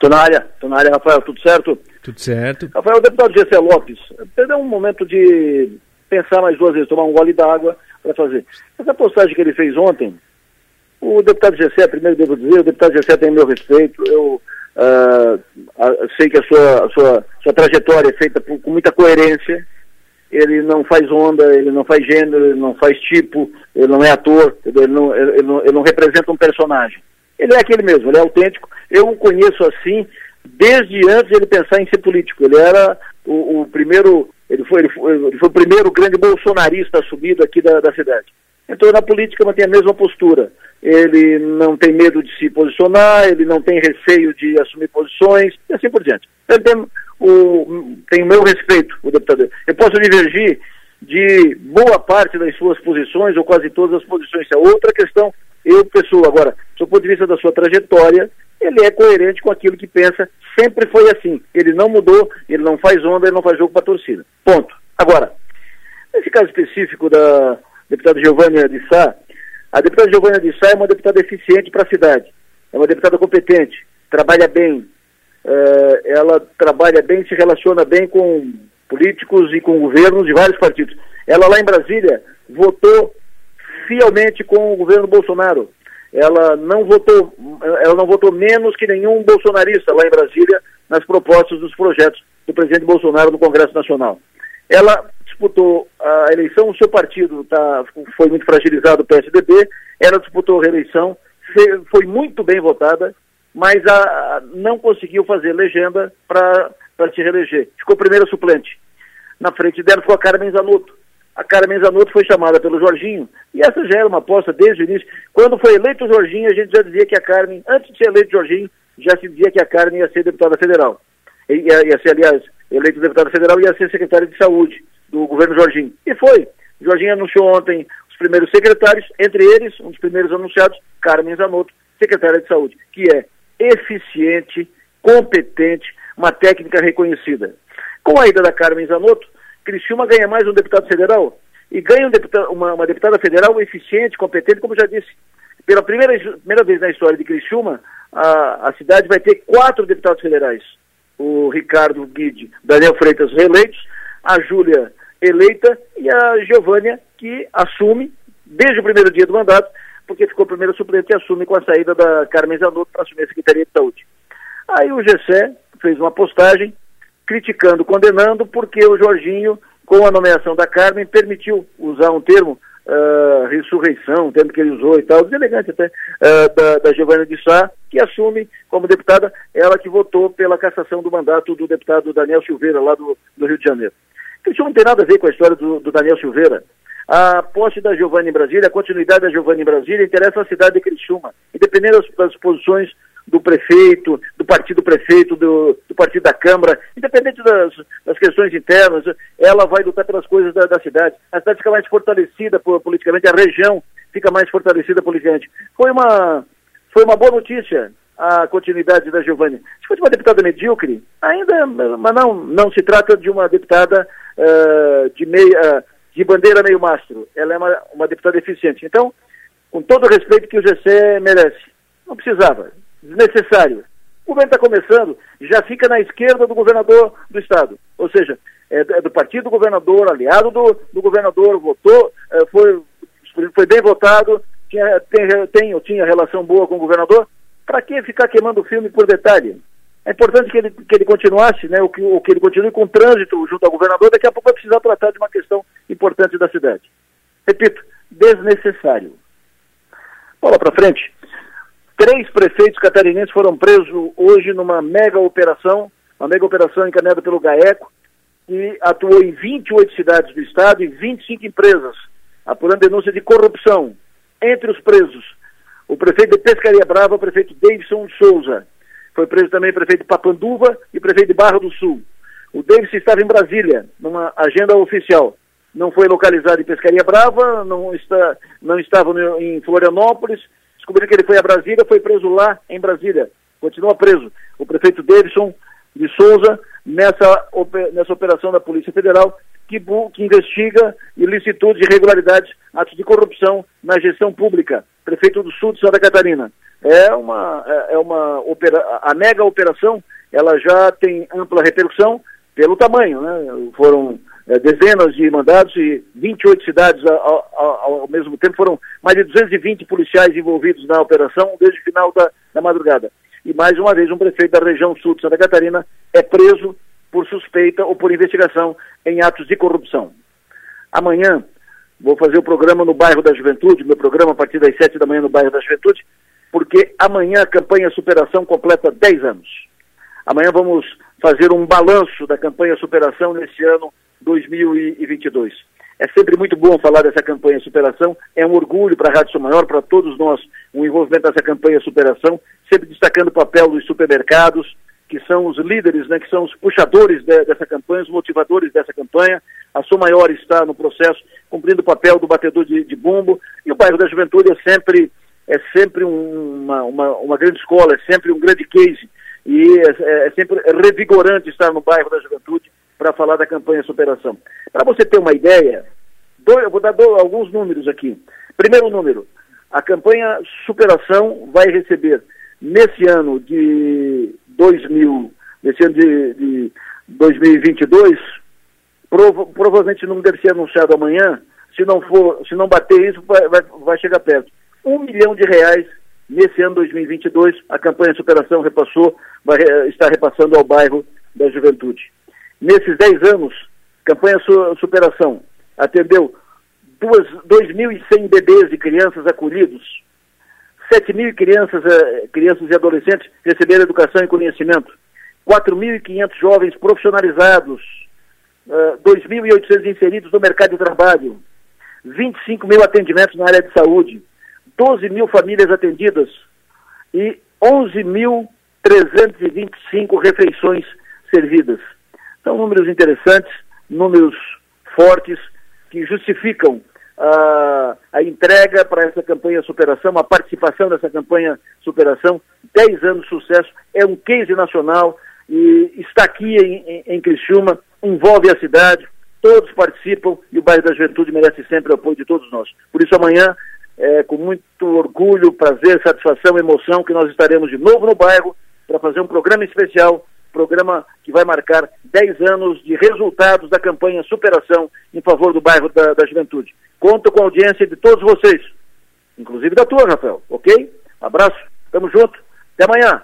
Tô na área, tô na área, Rafael, tudo certo? Tudo certo. Rafael, o deputado Gessé Lopes, perdeu um momento de pensar mais duas vezes, tomar um gole d'água para fazer. Essa postagem que ele fez ontem, o deputado Gessé, primeiro devo dizer, o deputado Gessé tem meu respeito, eu uh, sei que a sua, a sua, sua trajetória é feita por, com muita coerência, ele não faz onda, ele não faz gênero, ele não faz tipo, ele não é ator, ele não, ele não, ele não representa um personagem. Ele é aquele mesmo, ele é autêntico. Eu o conheço assim desde antes de ele pensar em ser político. Ele era o, o primeiro, ele foi, ele foi, ele foi, o primeiro grande bolsonarista assumido aqui da, da cidade. Então na política mantém a mesma postura. Ele não tem medo de se posicionar, ele não tem receio de assumir posições e assim por diante. Ele tem o, tem o meu respeito, o deputado. Eu posso divergir de boa parte das suas posições, ou quase todas as posições. É outra questão, eu, pessoa. Agora, do ponto de vista da sua trajetória, ele é coerente com aquilo que pensa, sempre foi assim. Ele não mudou, ele não faz onda, ele não faz jogo para a torcida. Ponto. Agora, nesse caso específico da deputada Giovânia de Sá, a deputada Giovânia de Sá é uma deputada eficiente para a cidade, é uma deputada competente, trabalha bem, uh, ela trabalha bem, se relaciona bem com políticos e com governos de vários partidos. Ela lá em Brasília votou fielmente com o governo Bolsonaro. Ela não votou, ela não votou menos que nenhum bolsonarista lá em Brasília nas propostas dos projetos do presidente Bolsonaro no Congresso Nacional. Ela disputou a eleição, o seu partido tá, foi muito fragilizado, o PSDB, ela disputou a reeleição, foi muito bem votada, mas a, a, não conseguiu fazer legenda para se reeleger. Ficou primeira suplente. Na frente dela ficou a Carmen Zanotto. A Carmen Zanotto foi chamada pelo Jorginho, e essa já era uma aposta desde o início. Quando foi eleito o Jorginho, a gente já dizia que a Carmen, antes de ser eleito o Jorginho, já se dizia que a Carmen ia ser deputada federal. Ia, ia ser, aliás, eleito deputada federal e ia ser secretária de saúde do governo Jorginho. E foi. O Jorginho anunciou ontem os primeiros secretários, entre eles, um dos primeiros anunciados, Carmen Zanotto, secretária de saúde, que é eficiente, competente, uma técnica reconhecida. Com a ida da Carmen Zanotto, Criciúma ganha mais um deputado federal e ganha um deputado, uma, uma, deputada federal eficiente, competente, como já disse. Pela primeira, primeira vez na história de Criciúma, a, a cidade vai ter quatro deputados federais. O Ricardo Guide, Daniel Freitas reeleitos, a Júlia eleita e a Giovânia, que assume, desde o primeiro dia do mandato, porque ficou primeiro suplente e assume com a saída da Carmen Zanotto para assumir a Secretaria de Saúde. Aí o Gessé fez uma postagem criticando, condenando, porque o Jorginho, com a nomeação da Carmen, permitiu usar um termo, uh, ressurreição, um termo que ele usou e tal, deselegante até, uh, da, da Giovanna de Sá, que assume como deputada, ela que votou pela cassação do mandato do deputado Daniel Silveira, lá do, do Rio de Janeiro. Isso não tem nada a ver com a história do, do Daniel Silveira. A posse da Giovanni em Brasília, a continuidade da Giovanni em Brasília interessa a cidade de Criciúma, independente das, das posições do prefeito, do partido prefeito, do, do partido da Câmara, independente das, das, questões internas, ela vai lutar pelas coisas da, da cidade. A cidade fica mais fortalecida politicamente, a região fica mais fortalecida politicamente. Foi uma, foi uma boa notícia a continuidade da Giovanni. Se fosse uma deputada medíocre, ainda, mas não, não se trata de uma deputada uh, de meia. De bandeira meio mastro. Ela é uma, uma deputada eficiente. Então, com todo o respeito que o GC merece, não precisava, desnecessário. O governo está começando, já fica na esquerda do governador do estado. Ou seja, é, é do partido do governador, aliado do, do governador, votou, é, foi, foi bem votado, tinha, tem, tem ou tinha relação boa com o governador. Para que ficar queimando o filme por detalhe? É importante que ele, que ele continuasse, né, o que, o que ele continue com o trânsito junto ao governador, daqui a pouco vai precisar tratar de uma questão importante da cidade. Repito, desnecessário. Bola para frente. Três prefeitos catarinenses foram presos hoje numa mega operação, uma mega operação encaminhada pelo GAECO, que atuou em 28 cidades do estado e 25 empresas, apurando denúncia de corrupção. Entre os presos, o prefeito de Pescaria Brava, o prefeito Davidson Souza. Foi preso também o prefeito de Papanduva e o prefeito de Barra do Sul. O Davidson estava em Brasília, numa agenda oficial não foi localizado em Pescaria Brava, não, está, não estava em Florianópolis, descobriram que ele foi a Brasília, foi preso lá em Brasília, continua preso. O prefeito Davidson de Souza nessa, nessa operação da Polícia Federal que, que investiga ilicitudes, irregularidades, atos de corrupção na gestão pública. Prefeito do Sul de Santa Catarina. É uma, é, é uma opera, a mega operação, ela já tem ampla repercussão pelo tamanho, né? Foram é, dezenas de mandados e 28 cidades ao, ao, ao, mesmo tempo. Foram mais de 220 policiais envolvidos na operação desde o final da, da madrugada. E mais uma vez, um prefeito da região sul de Santa Catarina é preso por suspeita ou por investigação em atos de corrupção. Amanhã vou fazer o programa no bairro da Juventude, meu programa a partir das 7 da manhã no bairro da Juventude, porque amanhã a campanha Superação completa 10 anos. Amanhã vamos fazer um balanço da campanha Superação nesse ano 2022. É sempre muito bom falar dessa campanha Superação, é um orgulho para a Rádio São Maior, para todos nós, o envolvimento dessa campanha Superação, sempre destacando o papel dos supermercados, que são os líderes, né, que são os puxadores de, dessa campanha, os motivadores dessa campanha. A São Maior está no processo cumprindo o papel do batedor de, de bumbo, e o bairro da Juventude é sempre, é sempre uma, uma, uma grande escola, é sempre um grande case, e é, é sempre revigorante estar no bairro da Juventude, para falar da campanha Superação. Para você ter uma ideia, dois, eu vou dar dois, alguns números aqui. Primeiro número, a campanha Superação vai receber nesse ano de 2000, nesse ano de, de 2022, prova, provavelmente não deve ser anunciado amanhã, se não for, se não bater isso, vai, vai, vai chegar perto. Um milhão de reais nesse ano 2022, a campanha Superação repassou, vai estar repassando ao bairro da Juventude. Nesses 10 anos, campanha Superação atendeu 2.100 bebês e crianças acolhidos, 7.000 crianças, eh, crianças e adolescentes receberam educação e conhecimento, 4.500 jovens profissionalizados, 2.800 eh, inseridos no mercado de trabalho, 25 mil atendimentos na área de saúde, 12 mil famílias atendidas. E 11.325 refeições servidas. São números interessantes, números fortes, que justificam a, a entrega para essa campanha Superação, a participação nessa campanha Superação. 10 anos de sucesso, é um case nacional e está aqui em, em, em Criciúma, envolve a cidade, todos participam e o bairro da Juventude merece sempre o apoio de todos nós. Por isso, amanhã, é, com muito orgulho, prazer, satisfação, emoção, que nós estaremos de novo no bairro para fazer um programa especial programa que vai marcar 10 anos de resultados da campanha Superação em favor do bairro da, da Juventude. Conto com a audiência de todos vocês, inclusive da tua, Rafael, ok? abraço, tamo junto, até amanhã.